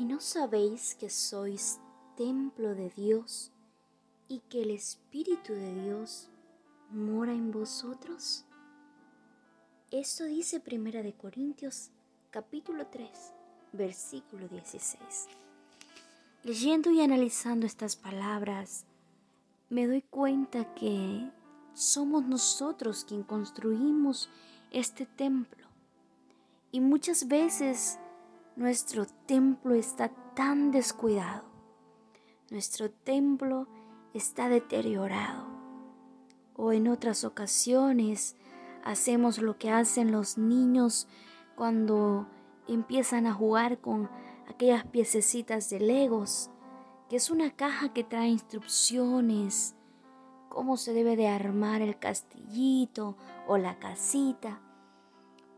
¿Y no sabéis que sois templo de Dios y que el Espíritu de Dios mora en vosotros? Esto dice Primera de Corintios capítulo 3, versículo 16. Leyendo y analizando estas palabras, me doy cuenta que somos nosotros quien construimos este templo. Y muchas veces nuestro templo está tan descuidado. Nuestro templo está deteriorado. O en otras ocasiones hacemos lo que hacen los niños cuando empiezan a jugar con aquellas piececitas de Legos, que es una caja que trae instrucciones, cómo se debe de armar el castillito o la casita.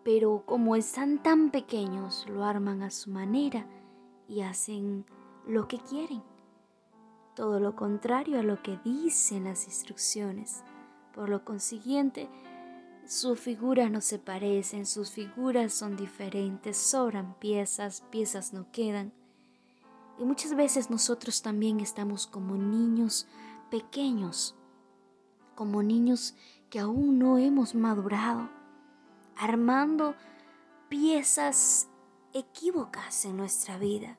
Pero como están tan pequeños, lo arman a su manera y hacen lo que quieren. Todo lo contrario a lo que dicen las instrucciones. Por lo consiguiente, sus figuras no se parecen, sus figuras son diferentes, sobran piezas, piezas no quedan. Y muchas veces nosotros también estamos como niños pequeños, como niños que aún no hemos madurado, armando piezas equívocas en nuestra vida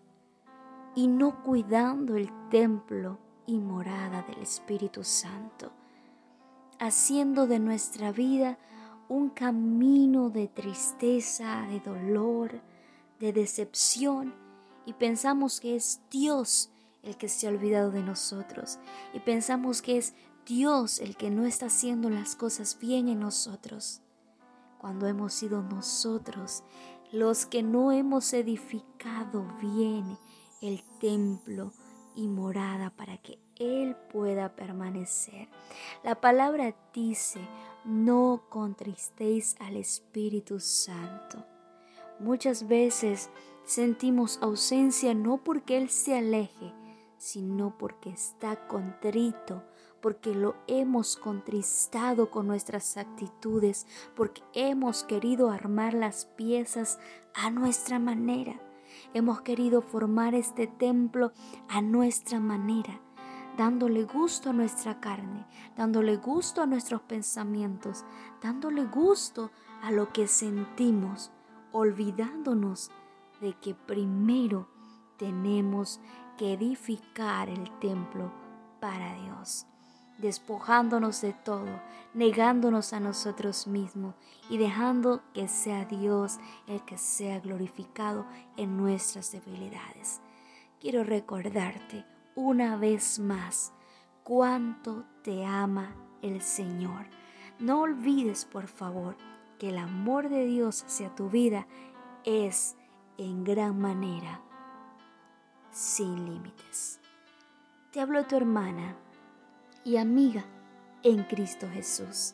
y no cuidando el templo y morada del Espíritu Santo, haciendo de nuestra vida un camino de tristeza, de dolor, de decepción y pensamos que es Dios el que se ha olvidado de nosotros y pensamos que es Dios el que no está haciendo las cosas bien en nosotros, cuando hemos sido nosotros los que no hemos edificado bien el templo y morada para que Él pueda permanecer. La palabra dice, no contristéis al Espíritu Santo. Muchas veces sentimos ausencia no porque Él se aleje, sino porque está contrito, porque lo hemos contristado con nuestras actitudes, porque hemos querido armar las piezas a nuestra manera. Hemos querido formar este templo a nuestra manera dándole gusto a nuestra carne, dándole gusto a nuestros pensamientos, dándole gusto a lo que sentimos, olvidándonos de que primero tenemos que edificar el templo para Dios, despojándonos de todo, negándonos a nosotros mismos y dejando que sea Dios el que sea glorificado en nuestras debilidades. Quiero recordarte una vez más cuánto te ama el Señor. No olvides, por favor, que el amor de Dios hacia tu vida es en gran manera sin límites. Te hablo tu hermana y amiga en Cristo Jesús,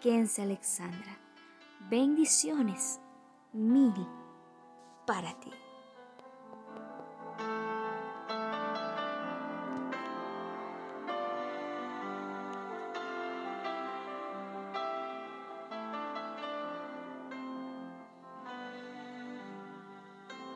Kense Alexandra. Bendiciones mil para ti.